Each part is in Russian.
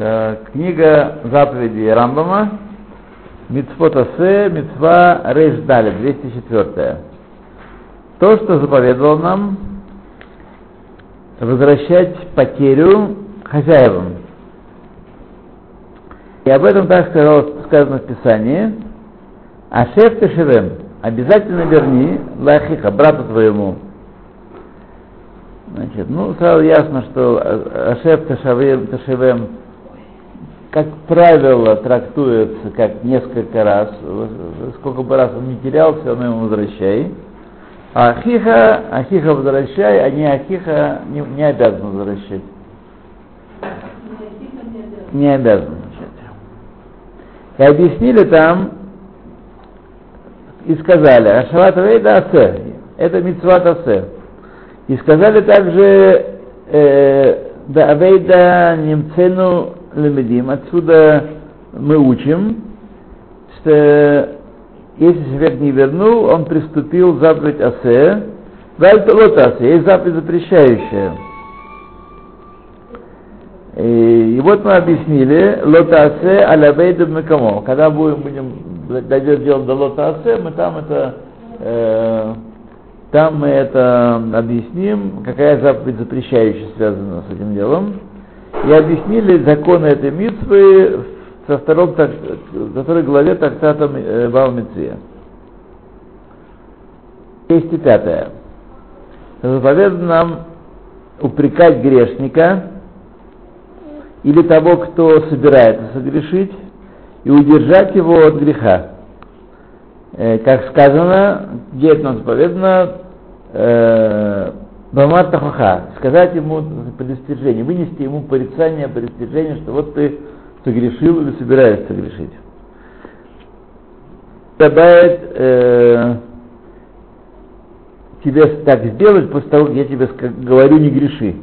Э, Книга заповедей Рамбама, Мицвот Асе, Мицва Рейш Дали, 204. То, что заповедовал нам возвращать потерю хозяевам. И об этом так сказано в Писании. Ашеф Тешевем, обязательно верни Лахиха, брату твоему. Значит, ну, сразу ясно, что Ашеф Тешевем, Тешевем как правило, трактуется как несколько раз. Сколько бы раз он не терял, все равно ему возвращай. А Ахиха, Ахиха возвращай, а не Ахиха не, не обязан возвращать. Не обязан возвращать. И объяснили там, и сказали, Ашават Вейда Асе, это Мицват Асе. И сказали также, э, да Авейда Немцену Лемедим, отсюда мы учим, что если человек не вернул, он приступил заповедь Асе, Вальтолот Асе, есть заповедь запрещающая. И, и вот мы объяснили, лотасе алявейду мекамо. Когда будем, будем дойдет дело до лотасе, мы там это э, там мы это объясним, какая заповедь запрещающая связана с этим делом и объяснили законы этой митвы со втором, во второй главе трактата Баумиция. 205. Заповедано нам упрекать грешника или того, кто собирается согрешить, и удержать его от греха. Э, как сказано, где это нам заповедано, э, Бамар Тахаха, сказать ему предостережение, вынести ему порицание, предостережение, что вот ты согрешил или собираешься грешить. Добавит э, тебе так сделать после того, как я тебе говорю, не греши.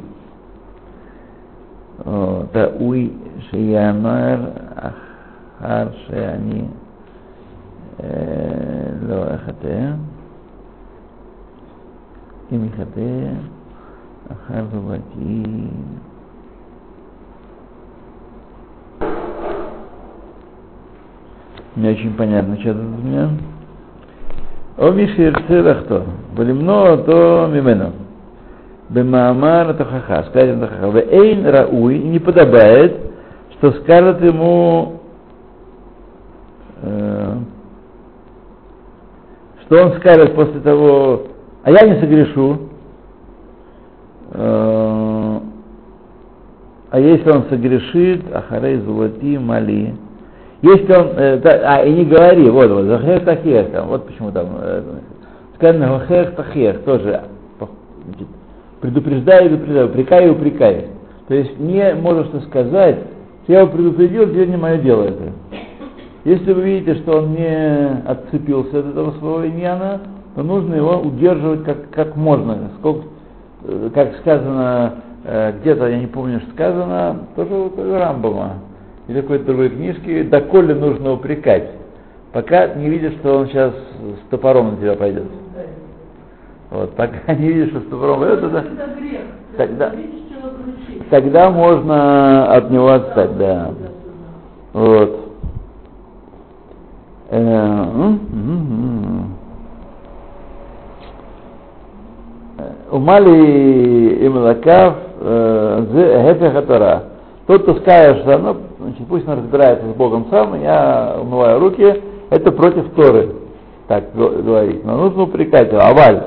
Тауи шиямар ахар шеани לא Кемихате Ахарвати. Не очень понятно, что это у меня. О Мишир Церахто, Болимно, то Мимено. Бемаамар Тахаха, сказано Тахаха. Вейн Рауи не подобает, что скажет ему э, что он скажет после того, а я не согрешу, э, а если он согрешит, ахарей зулати мали, если он, э, а и не говори, вот, вот, захех тахех, там, вот почему там, э, сказано захех тахех, тоже предупреждаю и предупреждаю, упрекаю упрекаю. То есть не можешь что сказать, я его предупредил, теперь не мое дело это. Если вы видите, что он не отцепился от этого своего иньяна, то нужно его удерживать как, как можно. Сколько, э, как сказано э, где-то, я не помню, что сказано, тоже, тоже Рамбома или какой-то другой книжки, доколе нужно упрекать, пока не видишь, что он сейчас с топором на тебя пойдет. Вот, пока не видишь, что с топором пойдет, тогда, тогда, тогда можно от него отстать, да. Вот. Э, Умали Имлакав Гефеха Тора. Тот, кто скажет, что ну, значит, пусть он разбирается с Богом сам, я умываю руки, это против Торы, так говорить. Но нужно упрекать его. Аваль.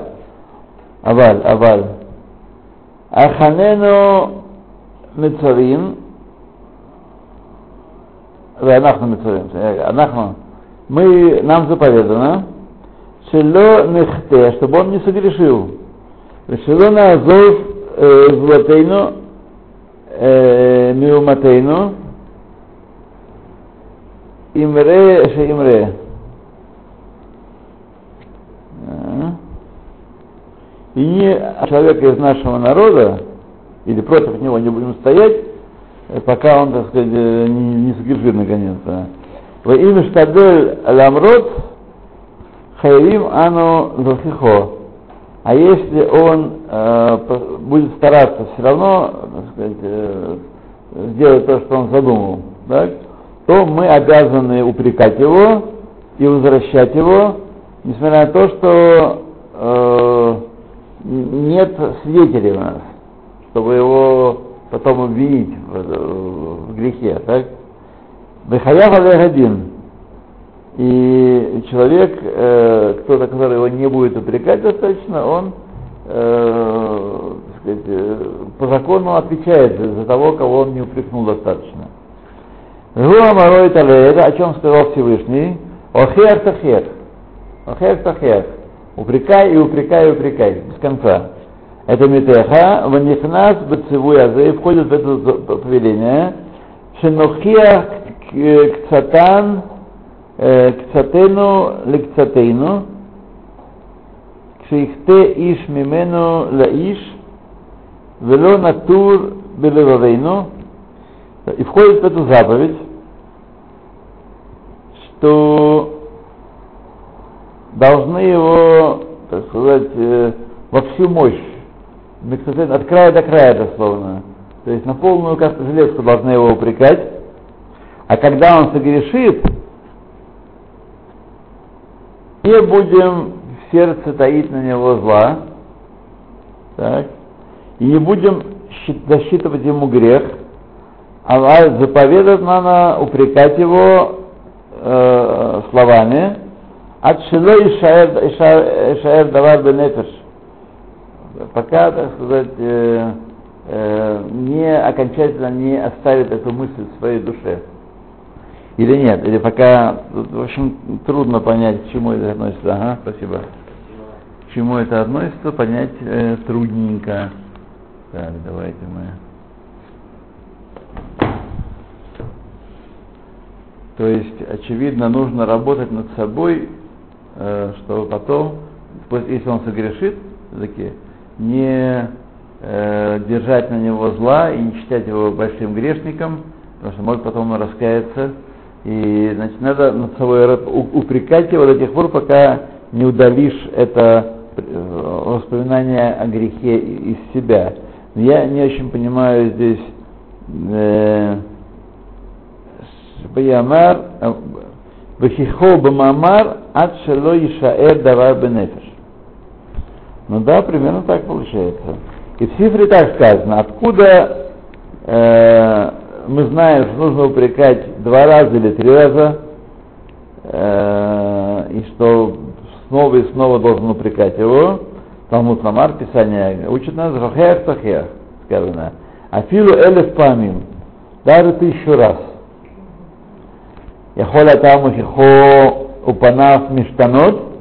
Аваль, аваль. Аханену Мецарин, Анахну Мецарин, Анахну, мы, нам заповедано, Шело Нехте, чтобы он не согрешил. Шелона Азов Златейну Миуматейну Имре Шеимре. И не человека из нашего народа, или против него не будем стоять, пока он, так сказать, не, не согрешит наконец-то. Во имя Штадель Ламрот Хайрим Ану Захихо. А если он э, будет стараться все равно, так сказать, э, сделать то, что он задумал, так, то мы обязаны упрекать его и возвращать его, несмотря на то, что э, нет свидетелей у нас, чтобы его потом обвинить в, в грехе, так? Вехаяв один. И человек, э, кто-то, который его не будет упрекать достаточно, он э, сказать, э, по закону отвечает за того, кого он не упрекнул достаточно. Гуа Марой это о чем сказал Всевышний, Охер Тахер. Охер Тахер. Упрекай и упрекай и упрекай, без конца. Это Митеха, Ванихнас Бацевуй Азе, входит в это повеление, Шенохия Кцатан, Кцатену Лекцатейну, Кшихте Иш Мимену Лаиш, Вело Натур Белевавейну, и входит в эту заповедь, что должны его, так сказать, э, во всю мощь, от края до края дословно, то есть на полную касту железку должны его упрекать, а когда он согрешит, не будем в сердце таить на него зла, так, и не будем засчитывать ему грех, а заповедать надо упрекать его э, словами, от шило ишаэр давар бенефеш, пока, так сказать, э, э, не окончательно не оставит эту мысль в своей душе. Или нет? Или пока, в общем, трудно понять, к чему это относится. Ага, спасибо. К чему это относится, понять э, трудненько. Так, давайте мы. То есть, очевидно, нужно работать над собой, э, чтобы потом, если он согрешит, таки, не э, держать на него зла и не считать его большим грешником, потому что может потом он раскаяться. И значит, надо над собой упрекать его до тех пор, пока не удалишь это э, воспоминание о грехе из себя. Я не очень понимаю здесь э, Баямар, Вахихо Бамамар, Ад Шело Ишаэр Давар Бенефеш. Ну да, примерно так получается. И в цифре так сказано, откуда э, мы знаем, что нужно упрекать два раза или три раза, э, и что снова и снова должен упрекать его. Талмуд Ламар, Писание учит нас, Рахех Тахех, сказано. Афилу элев памим, даже тысячу раз. Яхоля там хихо упанав миштанот,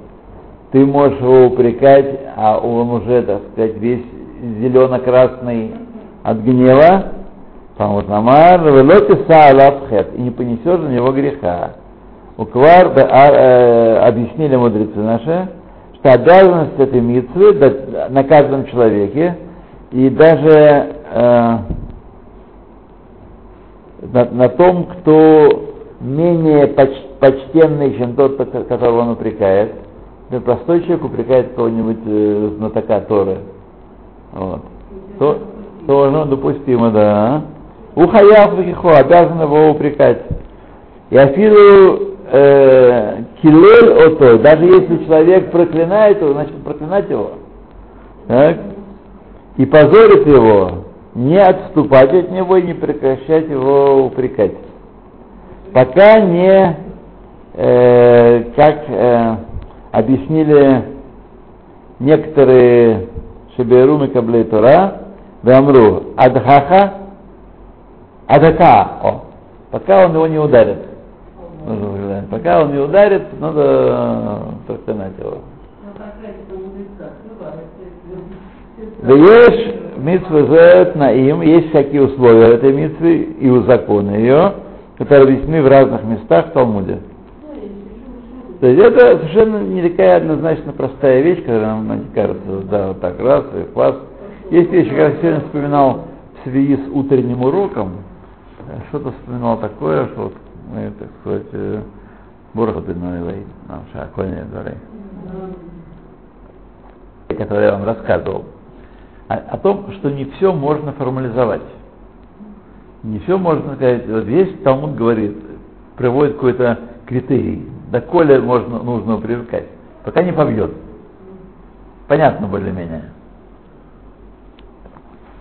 ты можешь его упрекать, а он уже, так сказать, весь зелено-красный от гнева, там вот намар, велоти и не понесешь за него греха. Уквар а, э, объяснили мудрецы наши, что обязанность этой митцвы на каждом человеке, и даже э, на, на том, кто менее поч, почтенный, чем тот, которого он упрекает, если простой человек упрекает кого-нибудь э, знатока Торы, вот, то, то ну, допустимо, да. Ухаяв вихо, обязан его упрекать. И афилу э, килель ото, даже если человек проклинает его, значит проклинать его. Так? И позорит его, не отступать от него и не прекращать его упрекать. Пока не, э, как э, объяснили некоторые Шеберу Микаблей Тора, Вамру, Адхаха, Адака, о, пока он его не ударит. Пока он не ударит, надо проклинать его. Да есть митцва наим, есть всякие условия этой митцвы и у закона ее, которые объяснены в разных местах в Талмуде. То есть это совершенно не такая однозначно простая вещь, когда нам кажется, да, вот так раз и класс. Есть вещи, как я сегодня вспоминал в связи с утренним уроком, э, что-то вспоминал такое, что вот мы, так сказать, Бурхат Бенуэлэй, нам Шаконе Дворей, который я вам рассказывал, о, о том, что не все можно формализовать. Не все можно сказать. Вот есть Талмуд говорит, приводит какой-то критерий. Да коли можно, нужно привыкать. Пока не побьет. Понятно более-менее.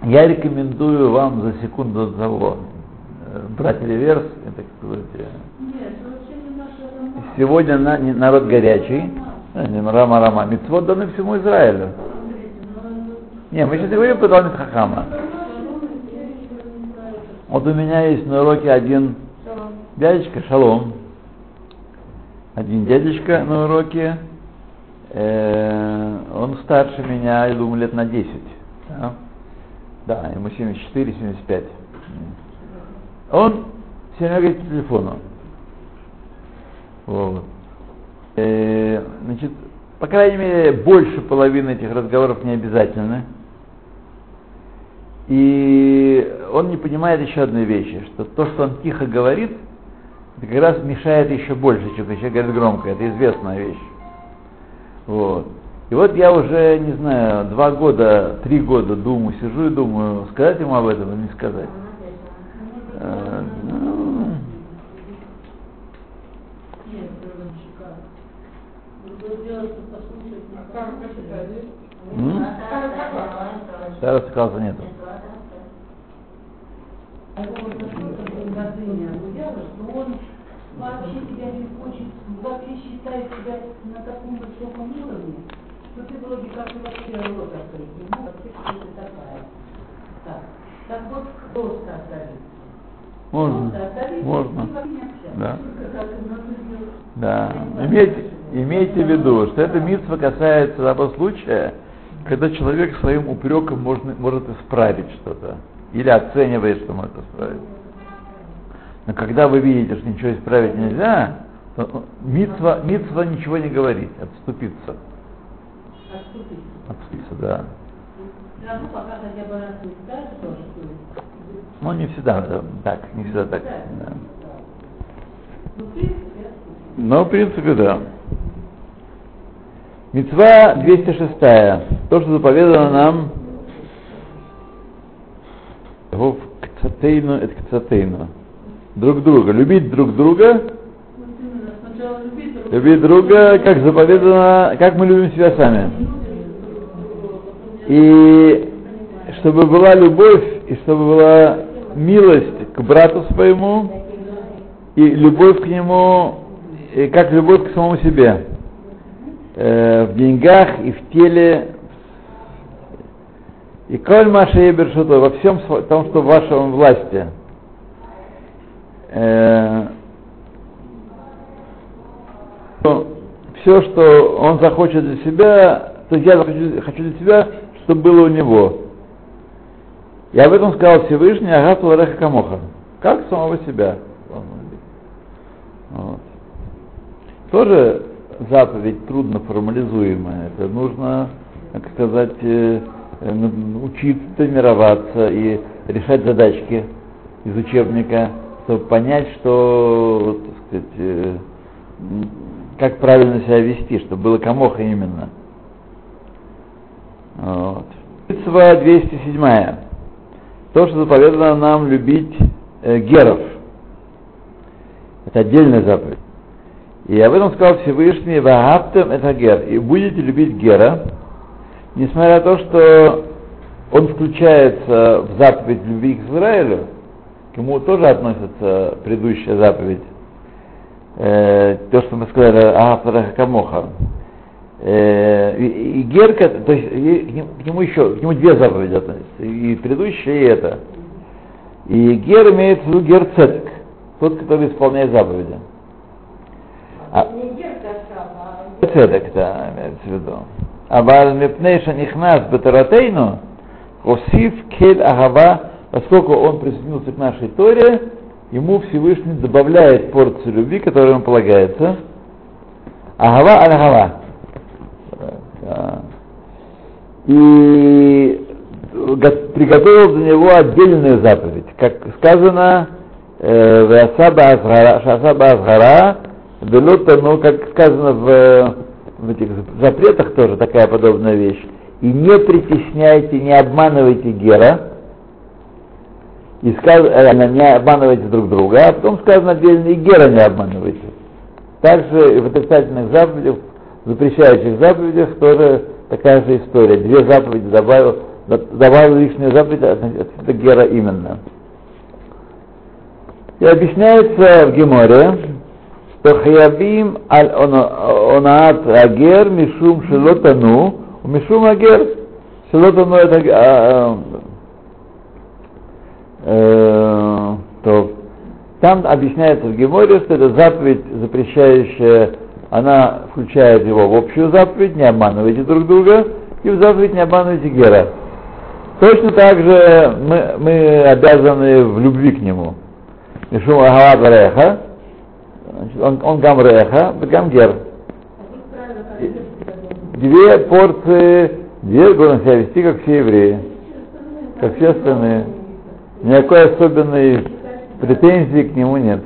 Я рекомендую вам за секунду до того э, брать реверс, так сказать. Сегодня на, народ горячий, э, не Рама Рама, Митцвот даны всему Израилю. Не, мы сейчас говорим про Талмит Хахама. Вот у меня есть на уроке один дядечка, шалом. Один дядечка на уроке, э, он старше меня, я думаю, лет на 10. Да, да ему 74-75. Он все время говорит по телефону. Вот. Э, значит, по крайней мере, больше половины этих разговоров не обязательны. И он не понимает еще одной вещи, что то, что он тихо говорит, это как раз мешает еще больше, чем человек говорит громко. Это известная вещь. Вот. И вот я уже, не знаю, два года, три года думаю, сижу и думаю, сказать ему об этом или не сказать. А, ну... Старого сказа нету. вообще тебя не хочет, вообще считает себя на таком высоком уровне, что ты вроде как вообще рот открыть можешь, вообще кто ты такая. Так, так вот кто оставить? Можно. Можно. Да. Да. Имейте, имейте в виду, что эта митва касается того случая, когда человек своим упреком можно, может исправить что-то. Или оценивает, что может исправить. Но когда вы видите, что ничего исправить нельзя, то митва, митва ничего не говорит, отступиться. Отступиться. Отступиться, да. Ну, пока хотя бы раз не скажешь, то, что... Ну, не всегда да, так, не всегда так. Да. Но, в принципе, да. Мецва 206. То, что заповедано нам в кцатейну, это кцатейну друг друга, любить друг друга, любить друга, как заповедано, как мы любим себя сами. И чтобы была любовь, и чтобы была милость к брату своему, и любовь к нему, и как любовь к самому себе. Э, в деньгах и в теле. И коль Маша Ебершуто во всем том, что в вашем власти – э, все, что он захочет для себя, то я захочу, хочу для себя, чтобы было у него. И об этом сказал Всевышний Агату Лареха Камоха. Как самого себя. Вот. Тоже заповедь трудно формализуемая. Это нужно, как сказать, э, э, учиться, тренироваться и решать задачки из учебника чтобы понять, что, так сказать, э, как правильно себя вести, чтобы было камоха именно. Вот. 207. То, что заповедано нам любить э, геров. Это отдельная заповедь. И об этом сказал Всевышний, Вагаптем это гер. И будете любить гера, несмотря на то, что он включается в заповедь любви к Израилю, к нему тоже относится предыдущая заповедь. Э, то, что мы сказали, Ахафараха Камоха. Э, и, Герка, то есть к, нему, еще, к нему две заповеди относятся, и предыдущая, и это. И Гер имеет в виду Гер Цедек, тот, который исполняет заповеди. А, Цедек, да, имеется в виду. А Мипнейша Нихнас Бетаратейну, Осиф Кель Агава поскольку он присоединился к нашей Торе, ему Всевышний добавляет порцию любви, которая ему полагается. Агава аль-гава. И приготовил для него отдельную заповедь. Как сказано, э, Шасаба Азгара, ну, как сказано в, в этих запретах тоже такая подобная вещь. И не притесняйте, не обманывайте Гера, И сказано, не обманывайте друг друга, а потом сказано отдельно, и Гера не обманывайте. Также в отрицательных заповедях, запрещающих заповедях тоже такая же история. Две заповеди добавил, добавил лишнюю заповедь, это Гера именно. И объясняется в Геморе, что хаябим аль онаат агер мишум шелотану, мишум агер шелотану это а, э, то там объясняется в Геморе, что это заповедь, запрещающая, она включает его в общую заповедь, не обманывайте друг друга, и в заповедь не обманывайте Гера. Точно так же мы, мы обязаны в любви к нему. Мишум Агават Реха, он, он Гамреха, Гамгер. Две порции, две должен себя вести, как все евреи, как все остальные. Никакой особенной претензии к нему нет.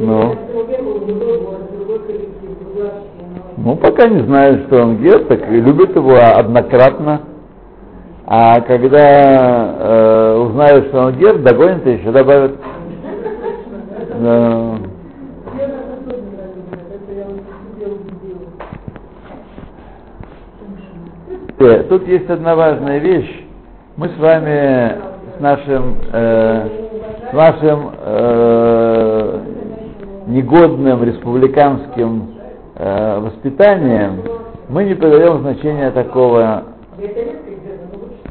Ну. Ну, пока не знаю, что он гер, так и любит его однократно. А когда э, узнают, что он гер, догонят и еще добавят. Да. Э, тут есть одна важная вещь. Мы с вами с нашим, э, с нашим э, негодным республиканским э, воспитанием мы не придаем значения такого,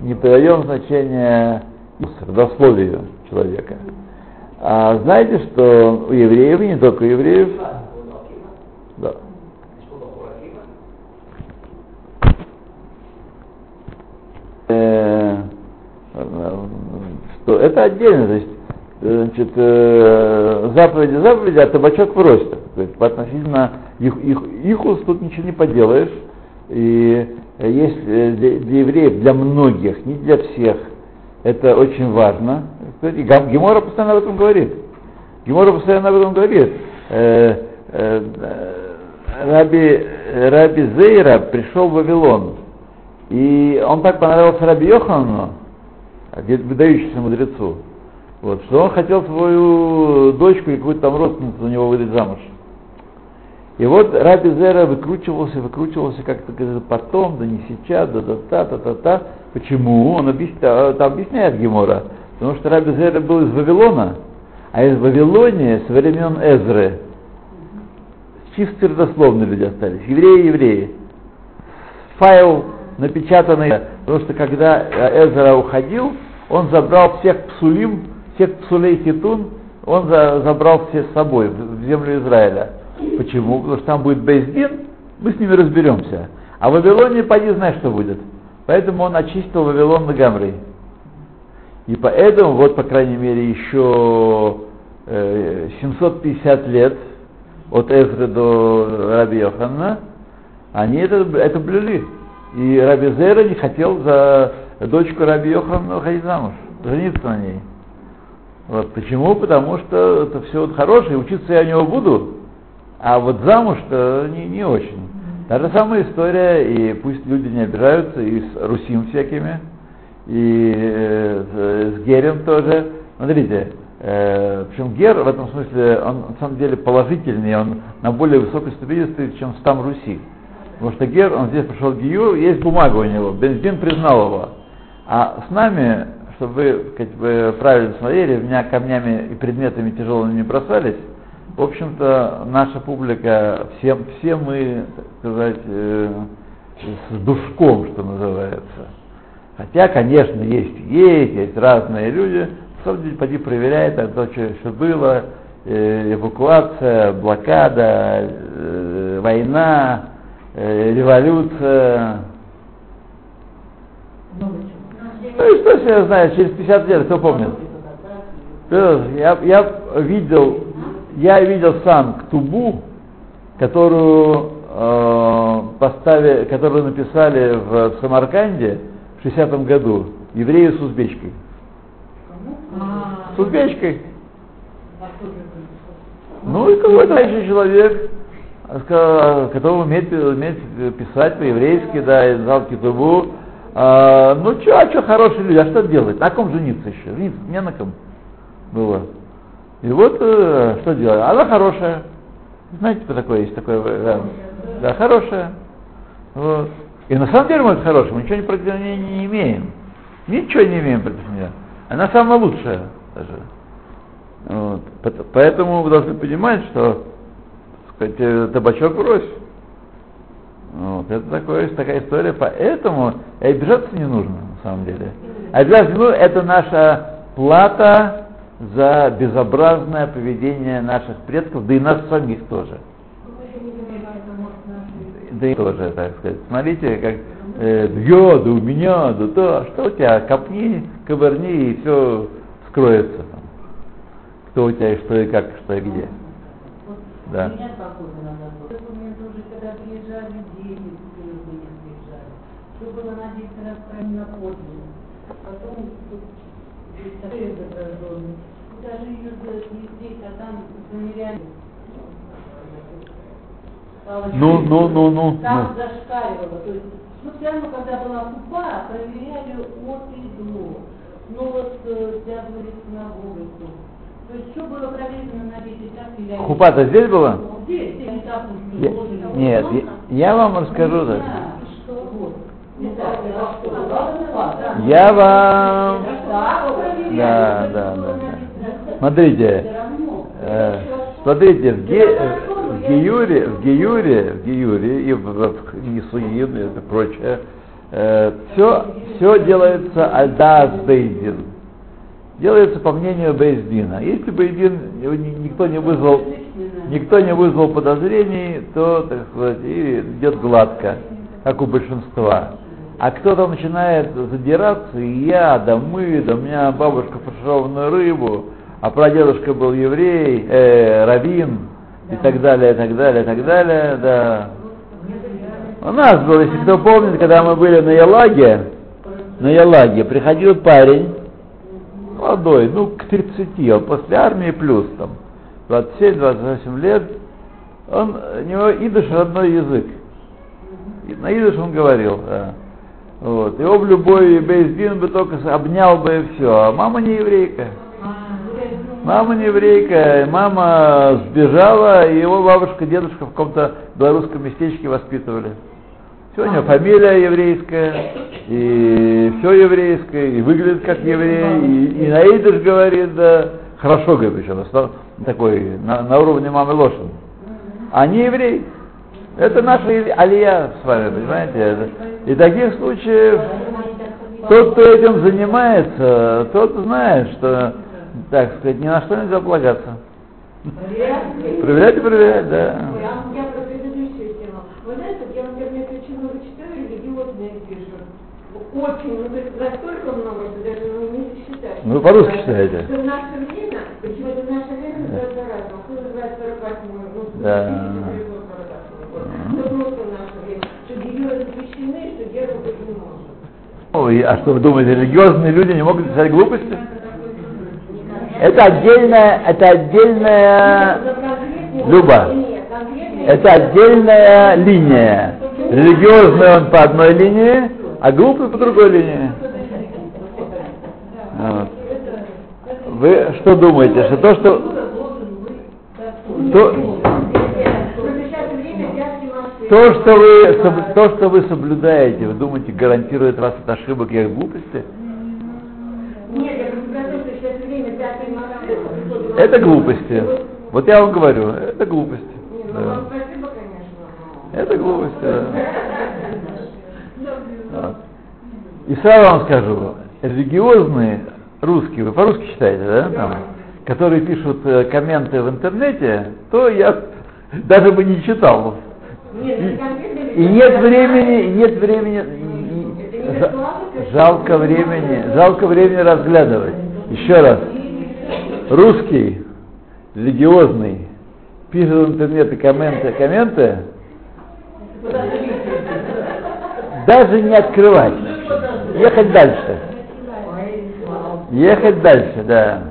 не придаем значения родословию человека. А знаете, что у евреев, и не только у евреев, да, Э, что это отдельно, то есть значит, э, заповеди, заповеди, а табачок в росте. То есть относительно их, их, ихус тут ничего не поделаешь. И есть э, для, для евреев, для многих, не для всех, это очень важно. И Гемора постоянно об этом говорит. Гемора постоянно об этом говорит. Э, э, Раби, Раби Зейра пришел в Вавилон и он так понравился Раби Йохану, выдающемуся мудрецу, вот, что он хотел свою дочку и какую-то там родственницу за него выдать замуж. И вот Раби Зера выкручивался, выкручивался как-то потом, да не сейчас, да да та та та та Почему? Он объясняет, там объясняет Гемора. Потому что Раби Зера был из Вавилона, а из Вавилония со времен Эзры чисто родословные люди остались, евреи евреи. Файл напечатанные, потому что когда Эзра уходил, он забрал всех псулим, всех псулей хитун, он за, забрал все с собой в, землю Израиля. Почему? Потому что там будет Бейздин, мы с ними разберемся. А в Вавилоне поди знаешь, что будет. Поэтому он очистил Вавилон на Гамрей. И поэтому, вот, по крайней мере, еще э, 750 лет от Эзры до Раби Йоханна, они это, это блюли. И Раби Зера не хотел за дочку Раби Йохана выходить замуж, жениться на ней. Вот почему? Потому что это все вот хорошее, учиться я у него буду, а вот замуж-то не, не очень. Та же самая история, и пусть люди не обижаются, и с Русим всякими, и э, с Герем тоже. Смотрите, э, причем Гер в этом смысле, он на самом деле положительный, он на более высокой ступени стоит, чем стам Руси. Потому что Гер, он здесь пришел в Гиюр, есть бумага у него, Бензин признал его. А с нами, чтобы вы правильно смотрели, меня камнями и предметами тяжелыми не бросались, в общем-то, наша публика, все, все мы, так сказать, э, с душком, что называется. Хотя, конечно, есть есть, есть разные люди. На самом поди проверяй, то, что, что было, э, эвакуация, блокада, э, война, э, революция. Ну и что я знаю, через 50 лет, кто помнит? Я, я видел, я видел сам Ктубу, которую э, поставили, которую написали в, Самарканде в 60 году, евреи с узбечкой. С узбечкой. Ну и какой-то еще человек который умеет, умеет писать по-еврейски, да, и знал китубу. А, ну что, а что хорошие люди, а что делать? На ком жениться еще? Жениться не на ком было. И вот э, что делать? Она хорошая. Знаете, что такое есть такое? Да, да хорошая. Вот. И на самом деле, может, хорошая, мы ничего против нее не имеем. Ничего не имеем против нее. Она самая лучшая даже. Вот. Поэтому вы должны понимать, что сказать, э, табачок брось. Вот. Это такое, такая история, поэтому и обижаться не нужно, на самом деле. Обижаться ну, это наша плата за безобразное поведение наших предков, да и нас самих тоже. Да и тоже, так сказать. Смотрите, как э, я, да у меня, да то, что у тебя, копни, ковырни, и все скроется там. Кто у тебя, и что и как, что и где. Да. Что было на 10 раз правильно подняли. Потом даже ее не здесь, а там замеряли. Ну, ну, ну, ну. Там ну. зашкаливало. То есть, ну, все равно, когда была купа, проверяли от и до. Ну, вот, я говорю, синагогой. То есть, что было проверено на 10 раз или... Хупа-то здесь была? Здесь, здесь, я, Нет, я, я вам расскажу так. Я вам... Да, да, да. да. Смотрите, э, смотрите, в, Ге, в Геюре, в Геюре, в Геюре и в, в Нисуин и прочее, э, все, все делается альдас бейдин. Делается по мнению Бейздина. Если Бейдин никто не вызвал, никто не вызвал подозрений, то, так сказать, и идет гладко, как у большинства. А кто-то начинает задираться, и я, да мы, да у меня бабушка фаршированную рыбу, а прадедушка был еврей, э, раввин, и так далее, и так далее, и так далее, да. У нас было, если кто помнит, когда мы были на Ялаге, на Ялаге, приходил парень, молодой, ну, к 30, он после армии плюс, там, 27-28 лет, он, у него идыш родной язык. На идыш он говорил, да. Вот. Его в любой бейсдин бы только обнял бы и все. А мама не еврейка. Мама не еврейка, мама сбежала, и его бабушка, дедушка в каком-то белорусском местечке воспитывали. Все, у него фамилия еврейская, и все еврейское, и выглядит как еврей, и, и на идыш говорит, да, хорошо говорит причем, такой, на, на уровне мамы Лошин. А не еврей. Это наша алия с вами, понимаете? И таких случаев тот, кто этим занимается, тот знает, что, так сказать, ни на что нельзя полагаться. Проверять и проверять, да. Очень ну то есть настолько много, что даже ну, не считать. Ну, по-русски читаете. Что в наше время, почему-то в наше время называется разным. Кто называет 48 ну, да. Ой, а что вы думаете, религиозные люди не могут писать глупости? Это отдельная, это отдельная Люба. Это отдельная линия. Религиозный он по одной линии, а глупый по другой линии. Вот. Вы что думаете, что то, что то, то, что вы, то, что вы соблюдаете, вы думаете, гарантирует вас от ошибок и от глупости? Нет, я просто что сейчас время пятый машины. Это глупости. Вот я вам говорю, это глупости. Нет, ну, да. спасибо, конечно. Это глупости, да. И сразу вам скажу, религиозные русские, вы по-русски читаете, да? Там, которые пишут э, комменты в интернете, то я даже бы не читал и, нет времени, нет времени, и, жалко времени, жалко времени разглядывать. Еще раз, русский, религиозный, пишет в интернете комменты, комменты, даже не открывать, ехать дальше. Ехать дальше, да.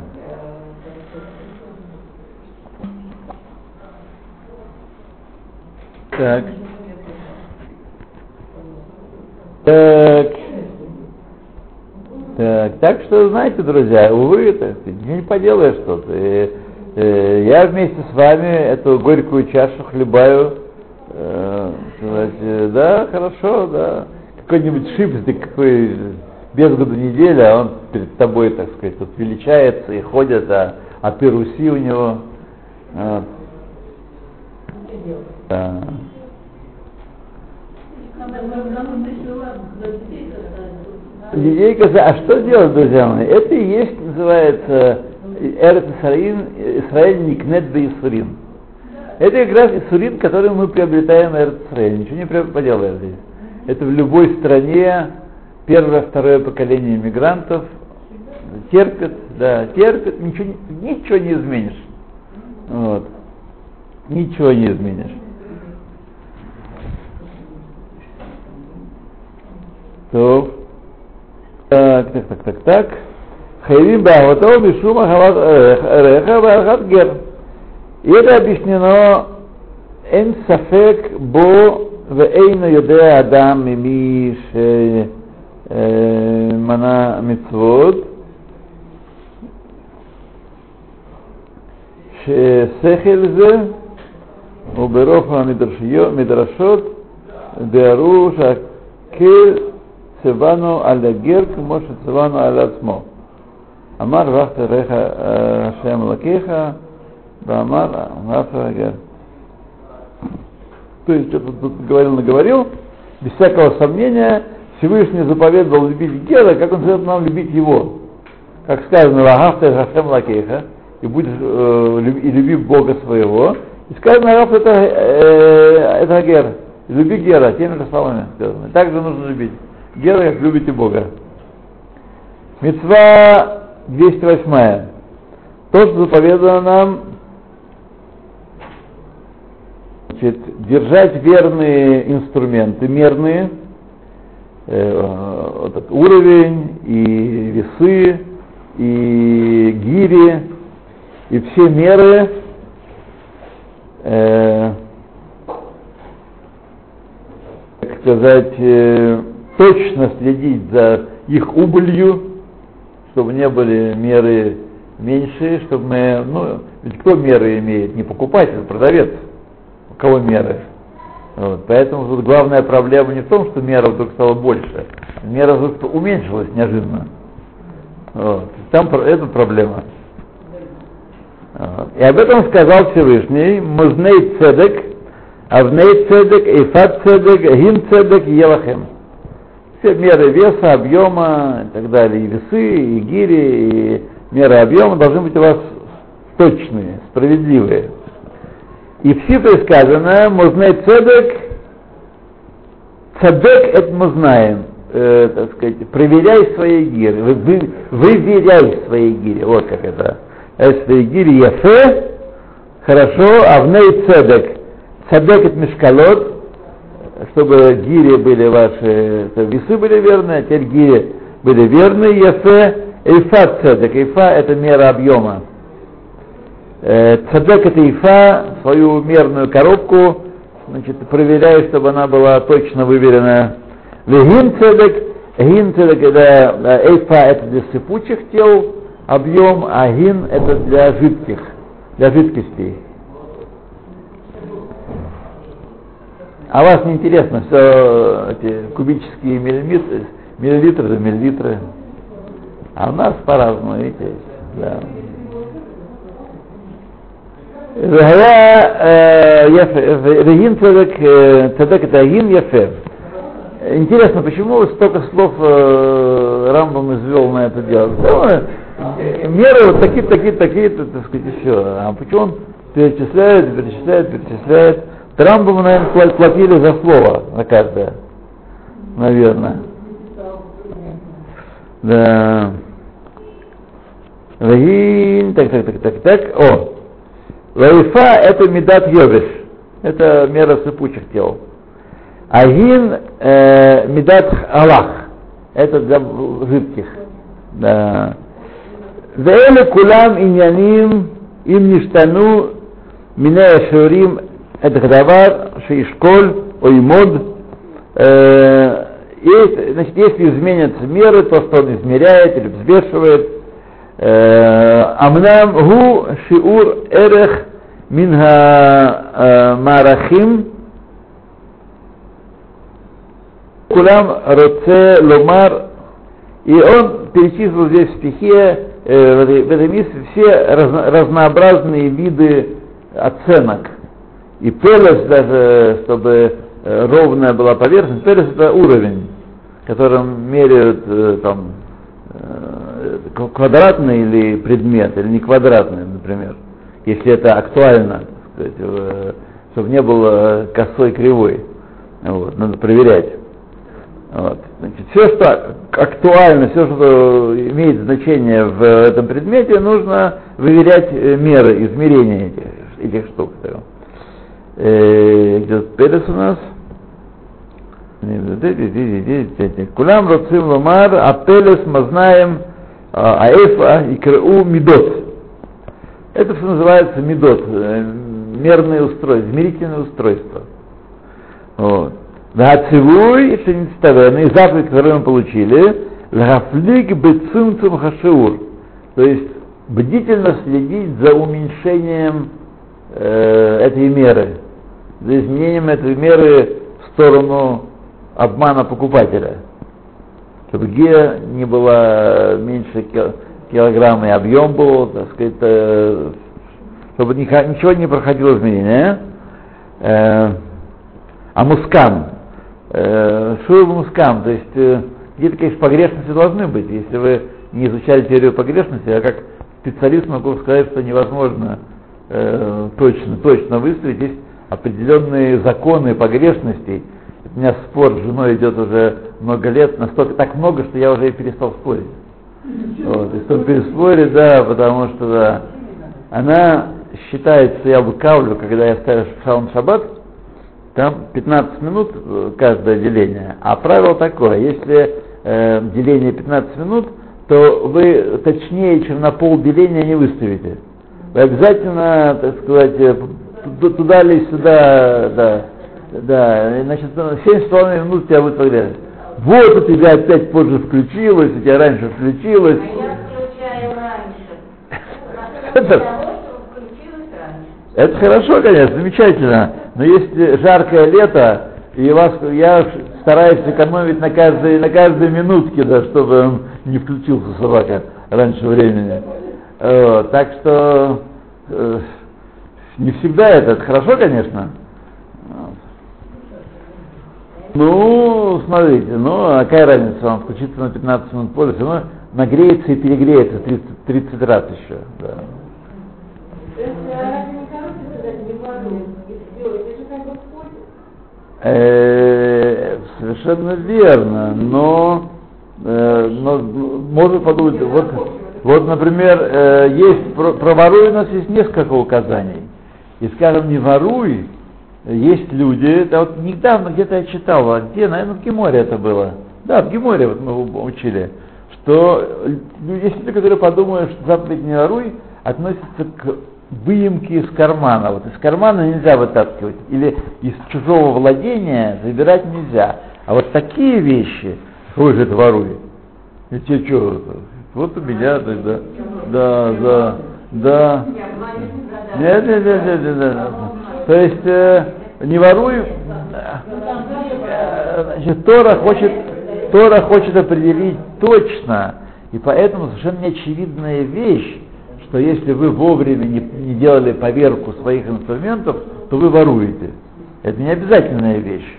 Так. Так. Так, так что, знаете, друзья, увы, так, не поделаешь что-то. И, э, я вместе с вами эту горькую чашу хлебаю. Э, сказать, э, да, хорошо, да. Какой-нибудь шипздик, какой без году неделя, а он перед тобой, так сказать, тут величается и ходит, а, а ты Руси у него. А, да. Детей коза, а что делать, друзья мои? Это и есть, называется, Эрет Исраин, Исраиль Никнет Исурин. Это как раз Исурин, который мы приобретаем Эрет Исраиль. Ничего не поделаешь здесь. Это в любой стране первое, второе поколение мигрантов терпят, да, терпят, ничего, ничего не изменишь. Вот. Ничего не изменишь. טוב. טק, טק, טק, טק, טק. חייבים באהבתו משום הרחבת ערך והערכת גר. ידע בשנינו אין ספק בו ואין יודע אדם ממי שמנה אה, מצוות, ששכל זה וברוב המדרשות דארו שהכל цивану аля герк, моше цивану аля цмо. Амар вахта реха э, шем лакеха, бамар вахта гер. То есть, что тут говорил, наговорил, без всякого сомнения, Всевышний заповедовал любить Гера, как он советует нам любить его. Как сказано, Рагавта Хашем Лакеха, и будешь э, и люби Бога своего. И сказано, Рагавта это, э, это Гер, люби Гера, теми же словами сказано. Также нужно любить. Гера, как любите Бога. Мецва 208. То, что заповедано нам, значит, держать верные инструменты, мерные, э, этот уровень и весы, и гири, и все меры, э, так сказать, э, точно следить за их убылью, чтобы не были меры меньшие, чтобы мы, ну, ведь кто меры имеет? Не покупатель, а продавец. У кого меры? Вот, поэтому тут главная проблема не в том, что мера вдруг стала больше, мера вдруг уменьшилась неожиданно. Вот. Там это проблема. Вот. И об этом сказал Всевышний, Музней Цедек, Авней Цедек, Эйфат Цедек, Гим Цедек, Елахем. Все меры веса, объема и так далее, и весы, и гири, и меры объема должны быть у вас точные, справедливые. И в Сифре сказано, Музней Цедек, Цедек это мы знаем, э, так сказать, проверяй свои гири, вы, вы, выверяй свои гири, вот как это. Это свои гири Яфе, хорошо, а в ней Цедек. Цедек это мешкалот, чтобы гири были ваши, весы были верные, а теперь гири были верные, Яфе, Эйфа Цедек, Эйфа это мера объема. Цедек это Ифа, свою мерную коробку, значит, проверяю, чтобы она была точно выверена. Вегин цедек, гин цедек это эйфа это для сыпучих тел, объем, а гин это для жидких, для жидкостей. А вас не интересно все эти кубические миллиметры, миллилитры, миллилитры. А у нас по-разному, видите, да. Регин цедек, цедек это агин. Интересно, почему столько слов э, Рамбам извел на это дело? меры вот такие, такие, такие, так сказать, и все. А почему он перечисляет, перечисляет, перечисляет? Рамбаму, наверное, платили за слово на каждое. Наверное. Да. Рагин, так, так, так, так, так. О, Лайфа это медат йовиш, это мера сыпучих тел. Агин э, медат аллах, это для жидких. Да. ואלה כולם עניינים אם נשתנו מיני השיעורים это хадавар, шишколь, оймод. Э, и, значит, если изменятся меры, то, что он измеряет или взвешивает, э, Амнам гу шиур эрех минга э, марахим Кулам роце ломар и он перечислил здесь в стихе в этой, в этой миссии все разно, разнообразные виды оценок и пелес даже, чтобы э, ровная была поверхность, пелес это уровень, которым меряют э, там квадратный или предмет, или не квадратный, например, если это актуально, сказать, чтобы не было косой кривой. Вот, надо проверять. Вот. Значит, все, что актуально, все, что имеет значение в этом предмете, нужно выверять э, меры, измерения этих, этих штук. Э, где Перес у нас? Кулям роцим ломар, а пелес мы знаем аэфа и крау мидот. Это все называется мидот, э, мерное устройство, измерительное устройство. Вот. Вацивуй Шениставерный, заповедь, которую мы получили, Лафлик Бецумцум Хашиур, то есть бдительно следить за уменьшением э, этой меры, за изменением этой меры в сторону обмана покупателя. Чтобы гея не было меньше килограмма и объем был, так сказать, э, чтобы ничего не проходило изменения. Э, а мускам, э, мускам, то есть э, где-то, конечно, погрешности должны быть. Если вы не изучали теорию погрешности, а как специалист могу сказать, что невозможно э, точно, точно выставить. Есть определенные законы погрешностей. У меня спор с женой идет уже много лет, настолько так много, что я уже и перестал спорить. Вот, и чтобы переспорить, да, потому что да, она считает, что я выкавлю, когда я ставлю шалом шаббат, там 15 минут э, каждое деление. А правило такое, если э, деление 15 минут, то вы точнее, чем на пол деления не выставите. Вы обязательно, так сказать, э, туда или сюда, да, да, значит, 7,5 минут тебя будет проверять. Вот у тебя опять позже включилось, у тебя раньше включилось. А раньше. Это хорошо, конечно, замечательно. Но если жаркое лето, и вас, я стараюсь экономить на каждой, на каждой минутке, да, чтобы он не включился собака раньше времени. Вот, так что э, не всегда это, это хорошо, конечно. Ну, смотрите, ну, а какая разница вам включиться на 15 минут позже, все равно нагреется и перегреется 30, 30 раз еще. Да. Э, совершенно верно, но, э, но можно подумать, вот, вот например, э, есть про, про воруй у нас есть несколько указаний. И скажем, не воруй, есть люди, да вот недавно где-то я читал, а где, наверное, в Геморе это было. Да, в Геморе вот мы учили, что есть люди, которые подумают, что заповедь не воруй относится к выемки из кармана. Вот из кармана нельзя вытаскивать. Или из чужого владения забирать нельзя. А вот такие вещи, ой, это воруй. И тебе что, вот у меня, да, да, да, да. Нет, нет, нет, нет, нет, нет. То есть, э, не воруй, э, значит, Тора хочет, Тора хочет определить точно, и поэтому совершенно неочевидная вещь, что если вы вовремя не, не делали поверку своих инструментов, то вы воруете. Это не обязательная вещь.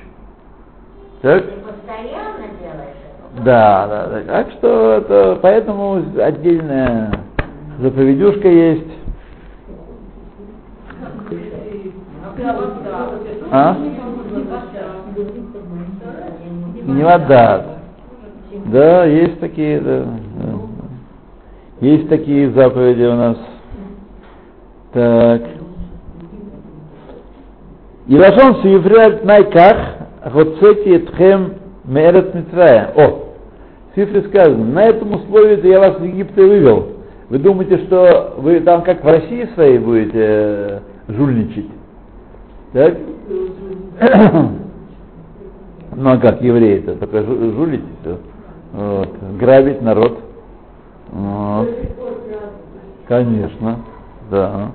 Так? Да, да, да. Так что это, поэтому отдельная заповедюшка есть. А? Не вода. Да, есть такие, да. Есть такие заповеди у нас. Так. И лашон сифрят найках, хоцети этхем мерет митрая. О, в цифре сказано, на этом условии я вас в Египте вывел. Вы думаете, что вы там как в России своей будете э, жульничать? Так? Ну а как евреи-то? Только жу- жулить все. Вот. Грабить народ. Вот. Конечно, да.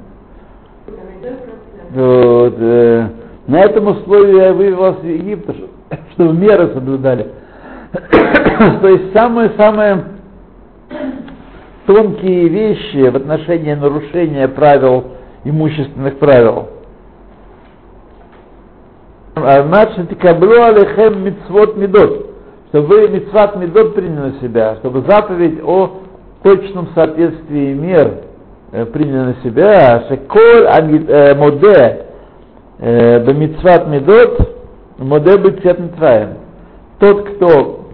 Вот, э, на этом условии я вывел вас в Египет, чтобы меры соблюдали. То есть самые-самые тонкие вещи в отношении нарушения правил, имущественных правил. Алехем мицвот медот, чтобы вы мицват медот приняли на себя, чтобы заповедь о точном соответствии мер э, приняли на себя, шеколь э, моде э, бемицват медот, моде бецет митраем. Тот, кто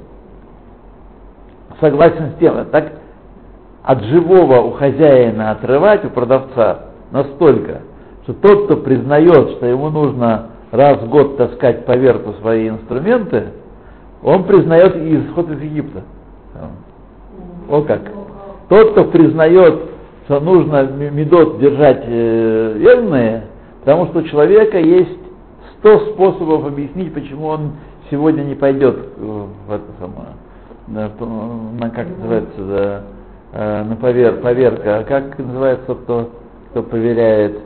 согласен с тем, так от живого у хозяина отрывать, у продавца, настолько, что тот, кто признает, что ему нужно раз в год таскать по верту свои инструменты, он признает исход из Египта. О как. Тот, кто признает, что нужно медот держать э, верные, потому что у человека есть сто способов объяснить, почему он сегодня не пойдет в это самое, на, как называется, да, э, на повер, поверка, как называется, кто, кто проверяет?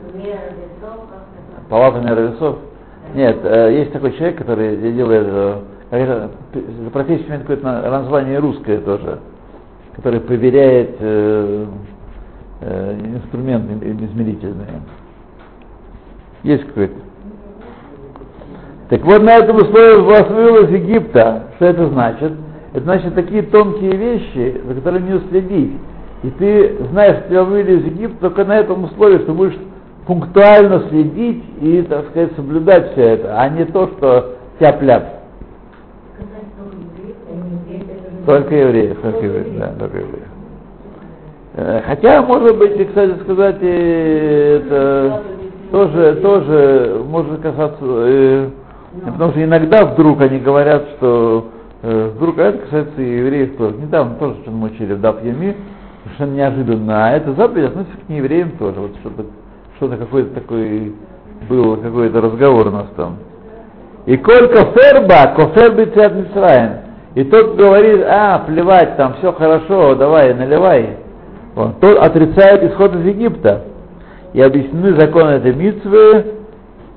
Палата мера весов. Нет, э, есть такой человек, который делает, э, это, профессия имеет какое-то название русское тоже, который проверяет э, э, инструменты измерительные. Есть какой-то. Так вот, на этом условии вас вывел из Египта. Что это значит? Это значит такие тонкие вещи, за которыми не уследить. И ты знаешь, что тебя вывели из Египта только на этом условии, что будешь пунктуально следить и, так сказать, соблюдать все это, а не то, что тяп-ляп. Только евреев, только евреев, да, только евреев. Э, хотя, может быть, кстати сказать, это тоже, тоже может касаться, э, потому что иногда вдруг они говорят, что э, вдруг, а это касается и евреев тоже. Недавно тоже что-то мы учили в Дапьями, совершенно неожиданно, а это заповедь относится к неевреям тоже, вот что-то что-то какой-то такой был какой-то разговор у нас там. И коль коферба, кофер бицят Мисраем. И тот говорит, а, плевать, там все хорошо, давай, наливай. Он, тот отрицает исход из Египта. И объяснены законы этой митцвы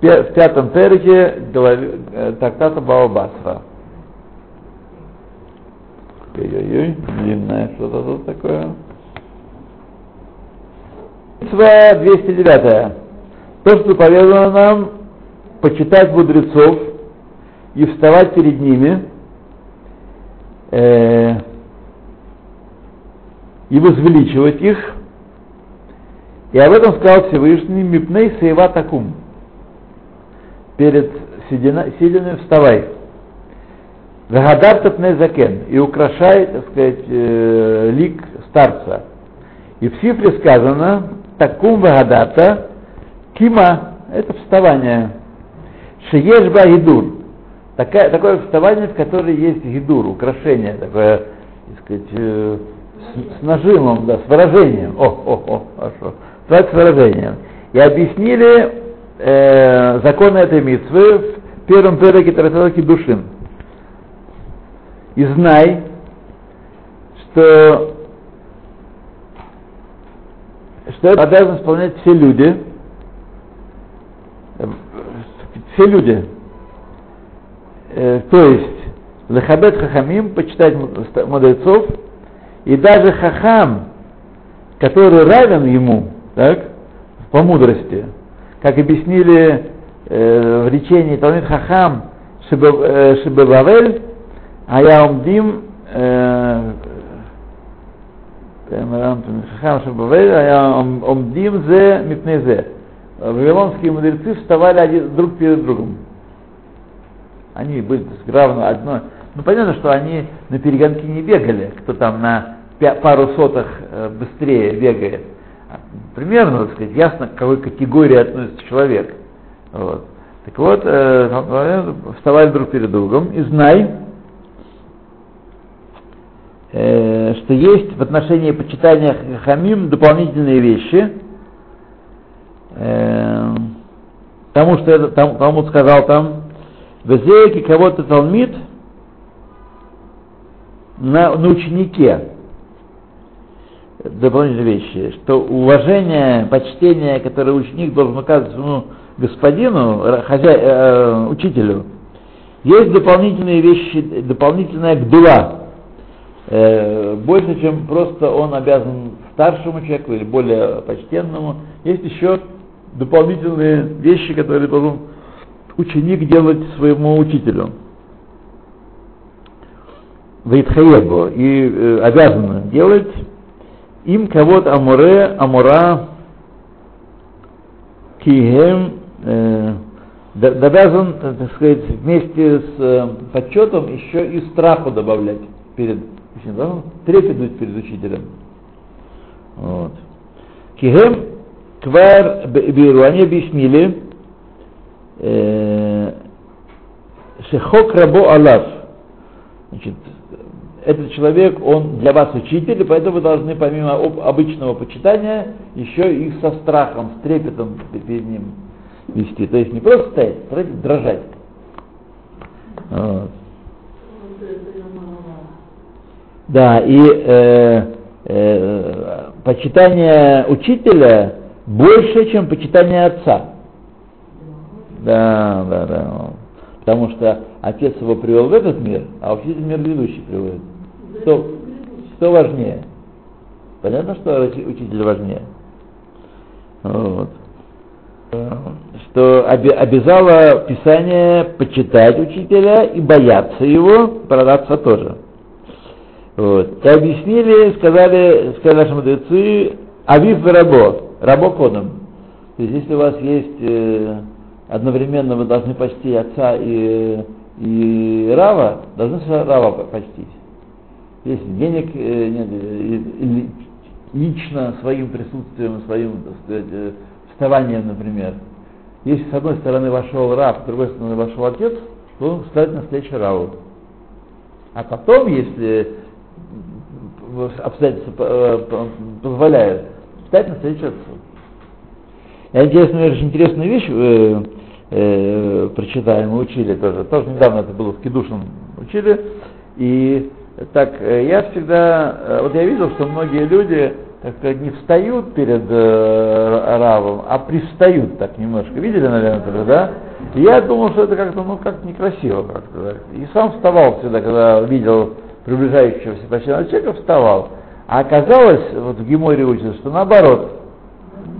в пятом переке э, трактата Баобасра. Ой-ой-ой, длинное что-то тут такое. Митцва 209. То, что поведано нам, почитать мудрецов и вставать перед ними, э, и возвеличивать их. И об этом сказал Всевышний Мипней Саева Такум. Перед сединой вставай. Вагадар Тапней Закен. И украшай, так сказать, э, лик старца. И в цифре сказано, такум вагадата, кима, это вставание. Шиешба гидур. Такое, такое вставание, в которое есть гидур, украшение, такое, так сказать, э, с, с нажимом, да, с выражением. О, о, о, хорошо. Так с выражением. И объяснили э, законы этой митцвы в первом переке Тараталаки Душин. И знай, что что это? Обязаны исполнять все люди, все люди, э, то есть Лехабет Хахамим, почитать мудрецов, и даже Хахам, который равен ему, так, по мудрости, как объяснили э, в речении Талмит Хахам Шибававель, а я умдим Хахам Шабавель, а я умдим зе мипнезе. Вавилонские мудрецы вставали один, друг перед другом. Они были равно одно. Ну понятно, что они на перегонки не бегали, кто там на пару сотых э, быстрее бегает. Примерно, так сказать, ясно, к какой категории относится человек. Вот. Так вот, э, вставали друг перед другом и знай, э, что есть в отношении почитания хамим дополнительные вещи. Э, тому что это, там, Талмуд сказал там, Везеки кого-то Талмит на, на ученике дополнительные вещи, что уважение, почтение, которое ученик должен оказывать своему господину, хозя... э, учителю, есть дополнительные вещи, дополнительная гдула, э, больше, чем просто он обязан старшему человеку или более почтенному. Есть еще дополнительные вещи, которые должен ученик делать своему учителю. Вейтхаебо и э, обязан делать им кого-то амуре, амура, кием, э, обязан, так сказать, вместе с э, почетом еще и страху добавлять перед учителем, трепетать перед учителем. Вот. Кигем квар биру, они объяснили, э, шехок рабо алав. Значит, этот человек, он для вас учитель, поэтому вы должны помимо обычного почитания еще и со страхом, с трепетом перед ним вести. То есть не просто стоять, а дрожать. Вот. Да, и э, э, почитание учителя больше, чем почитание отца. Да, да, да. Потому что отец его привел в этот мир, а учитель мир грядущий приводит. Что, что важнее? Понятно, что учитель важнее. Вот. Что обязало Писание почитать учителя и бояться его, продаться тоже. Вот. И объяснили, сказали, сказали наши мудрецы, Авив Рабо, Рабо Кодом. То есть, если у вас есть э, одновременно вы должны почти отца и, и Рава, должны Рава почтить. Если денег э, нет, э, лично своим присутствием, своим, сказать, э, вставанием, например. Если с одной стороны вошел Рав, с другой стороны вошел отец, то он встает на встречу Раву. А потом, если обстоятельства позволяют, встать на встречу отцу. Я интересную, очень интересную вещь э, э, прочитаем, мы учили тоже. Тоже недавно это было в Кедушин учили. И так, э, я всегда, э, вот я видел, что многие люди, так сказать, не встают перед э, Равом, а пристают так немножко. Видели, наверное, это, да? И я думал, что это как-то, ну, как-то некрасиво как-то. И сам вставал всегда, когда видел приближающегося почтенного человека, вставал. А оказалось, вот в Геморе учится, что наоборот,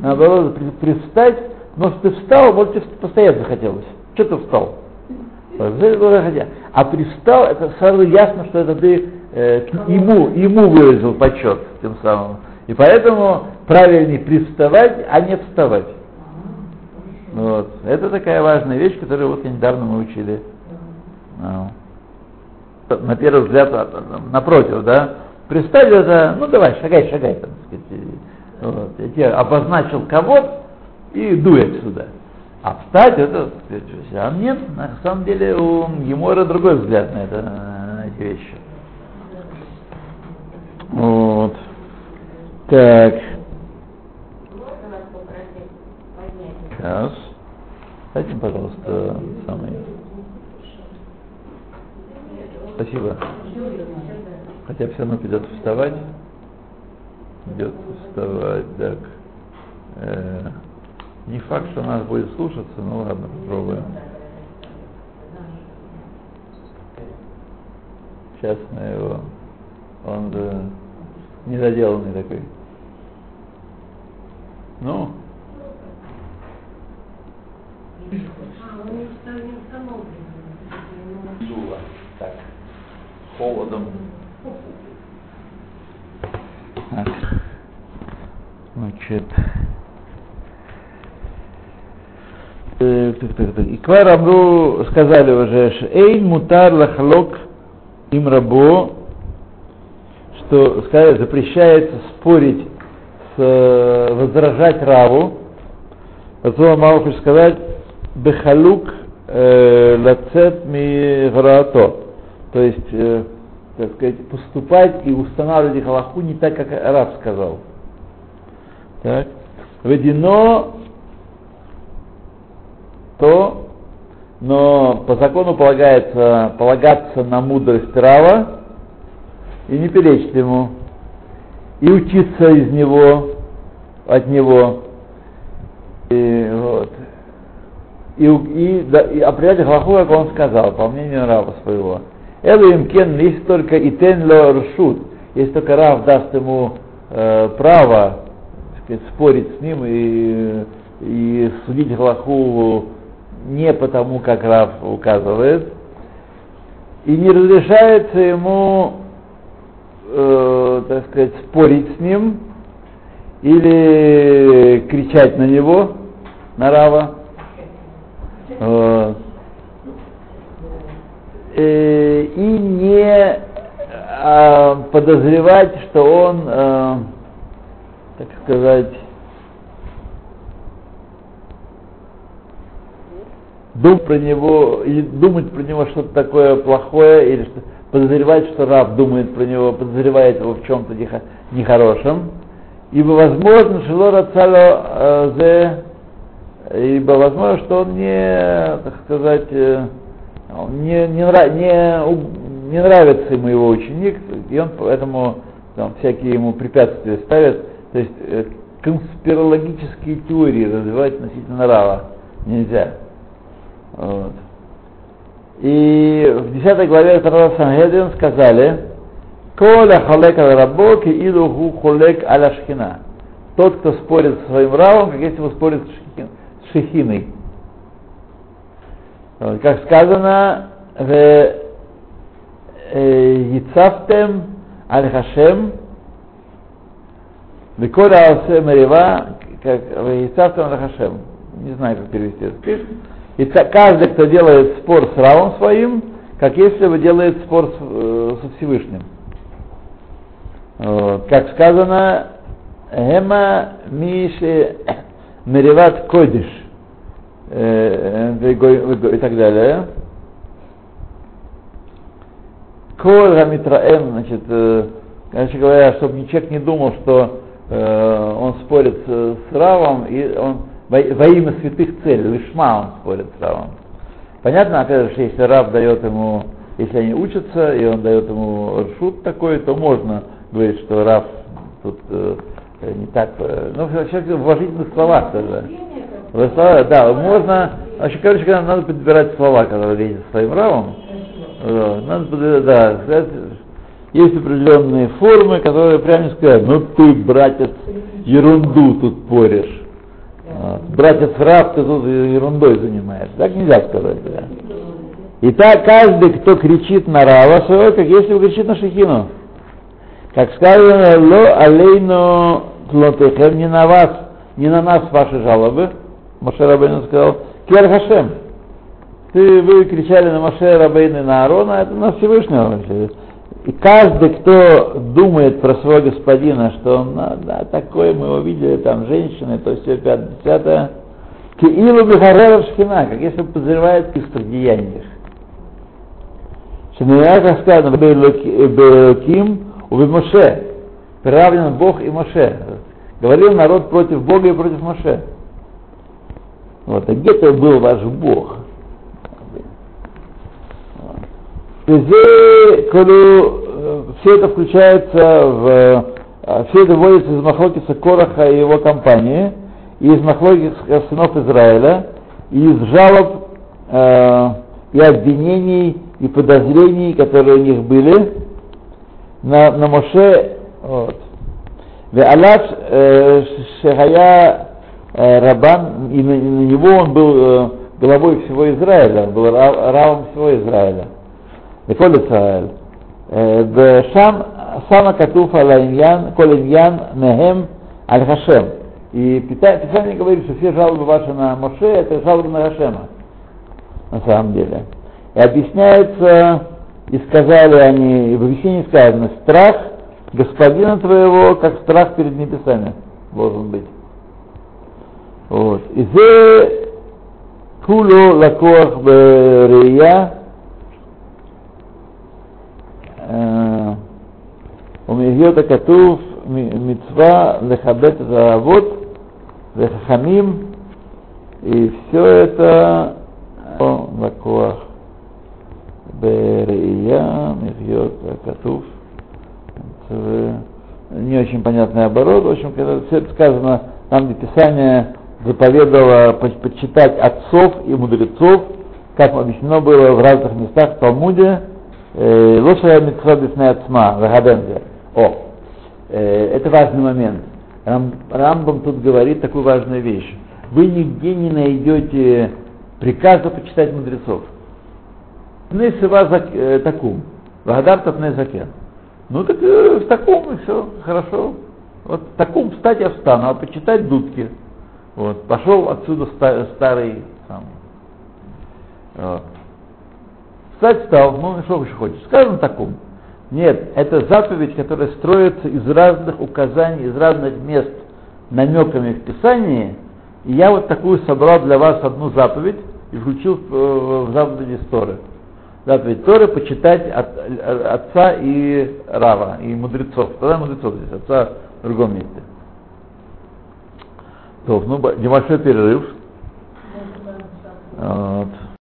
наоборот, пристать, но что ты встал, вот тебе постоять захотелось. Что ты встал? А пристал, это сразу ясно, что это ты э, ему, ему выразил почет тем самым. И поэтому правильнее приставать, а не вставать. Вот. Это такая важная вещь, которую вот недавно мы учили. Ну. На первый взгляд, а, напротив, да, пристать это, ну давай, шагай, шагай, там, сказать. Вот. Я тебе обозначил кого и дуй отсюда. А встать это, а нет, на самом деле у Гемора другой взгляд на, это, на эти вещи. Вот. Так. Сейчас. Дайте, пожалуйста, самый. Спасибо. Хотя все равно придется вставать. Идет вставать, так. Э, не факт, что нас будет слушаться, ну ладно, попробуем. Сейчас мы его, он же недоделанный такой. Ну. Дуло. Так. Холодом. Так. Значит. Э, и Квар сказали уже, Эйн мутар лахлок им рабо, что сказали, запрещается спорить, с, э, возражать Раву. Мама хочет сказать, бехалук э, лацет ми граато. То есть, э, так сказать, поступать и устанавливать их Аллаху не так, как Рав сказал. Так. Ведено то, но по закону полагается полагаться на мудрость Рава и не перечить ему, и учиться из него, от него. И, вот. и, и, да, и определять Галаху, как он сказал, по мнению Рава своего. Элу им кен, есть только и тен ло ршут, если только Рав даст ему э, право сказать, спорить с ним и, и судить Галаху не потому, как Рав указывает, и не разрешается ему, э, так сказать, спорить с ним или кричать на него, на Рава. Э, э, и не э, подозревать, что он, э, так сказать, думать про него, или думать про него что-то такое плохое, или что, подозревать, что раб думает про него, подозревает его в чем-то нехорошем, ибо возможно, что Рацало зе, ибо возможно, что он не, так сказать, э, не, не, нрав, не, не нравится ему его ученик, и он поэтому там, всякие ему препятствия ставят, то есть э, конспирологические теории развивать относительно Рава нельзя. Вот. И в 10 главе Тараса Сангедрин сказали, Коля халек ал рабо иду ху холек аля шхина. Тот, кто спорит со своим равом, как если бы спорит с шехиной. Вот, как сказано, в э, Яцавтем аль Хашем, Виколя Алсе Мерева, как в Яцавтем аль Хашем. Не знаю, как перевести это. И каждый, кто делает спор с равом своим, как если бы делает спор с, э, со Всевышним. Вот. Как сказано, Гема Миши Мереват Кодиш э, и так далее. Коль Гамитраэм, значит, короче говоря, чтобы человек не думал, что э, он спорит с, Равом, и он во, во имя святых целей, лишма он спорит с Равом. Понятно, опять же, если Рав дает ему, если они учатся, и он дает ему ршут такой, то можно говорить, что Рав тут э, не так, э, ну, вообще в уважительных словах тоже. В словах, да, можно, вообще, короче, когда надо подбирать слова, вы видите своим Равом, надо, да, сказать, есть определенные формы, которые прямо сказать, ну ты, братец, ерунду тут порешь. Вот. Братец Раб, ты тут ерундой занимаешься. Так нельзя сказать. Да. И так каждый, кто кричит на Рава своего, как если бы кричит на Шехину. Как сказано, ло алейну тлотехем, не на вас, не на нас ваши жалобы. Моше Рабейну сказал, Кер Хашем. Ты, вы кричали на Моше Рабейну и на Аарона, это на Всевышнего. И каждый, кто думает про своего господина, что он, ну, да, такой мы его видели, там, женщины, то все, пятое, десятое, Киилу Бехарера Шхина, как если подозревает в деяниях. Шемия, как сказано, Белоким, у Моше, приравнен Бог и Моше. Говорил народ против Бога и против Моше. Вот, а где-то был ваш Бог? Коли все это включается в все это вводится из Махлокиса Короха и его компании, и из Махлокиса сынов Израиля, и из жалоб э, и обвинений и подозрений, которые у них были на, на Моше. Вот. Э, рабан, и на, на него он был э, главой всего Израиля, он был равом всего Израиля. Ликоль Израиль. Э, Шам сама катуф алайньян, колиньян, нехем, аль-хашем. И Писание говорит, что все жалобы ваши на Моше, это жалобы на Хашема, на самом деле. И объясняется, и сказали они, и в объяснении сказано, страх господина твоего, как страх перед небесами должен быть. Вот. И зе куло лакох брея ומהיות И все это Лакуах Берия, Михьот, Катуф. Не очень понятный оборот. В общем, когда все это сказано, нам Писание заповедовало почитать отцов и мудрецов, как объяснено было в разных местах в Талмуде, э, Лоша Митцва Бифней Ацма, Вагадензе. О, э, это важный момент. Рам, Рамбам тут говорит такую важную вещь. Вы нигде не найдете приказа почитать мудрецов. Несыва э, такум. Вагадар татне закен. Ну так в таком и все, хорошо. Вот в таком встать я встану, а почитать дудки. Вот, пошел отсюда старый сам. Вот. Встать стал, ну что еще хочешь, скажем таком. Нет, это заповедь, которая строится из разных указаний, из разных мест, намеками в Писании. И я вот такую собрал для вас одну заповедь и включил в, в заповеди Торы. Заповедь Торы почитать от, отца и Рава, и мудрецов. Тогда мудрецов здесь, отца в другом месте. То, ну, небольшой перерыв. Вот.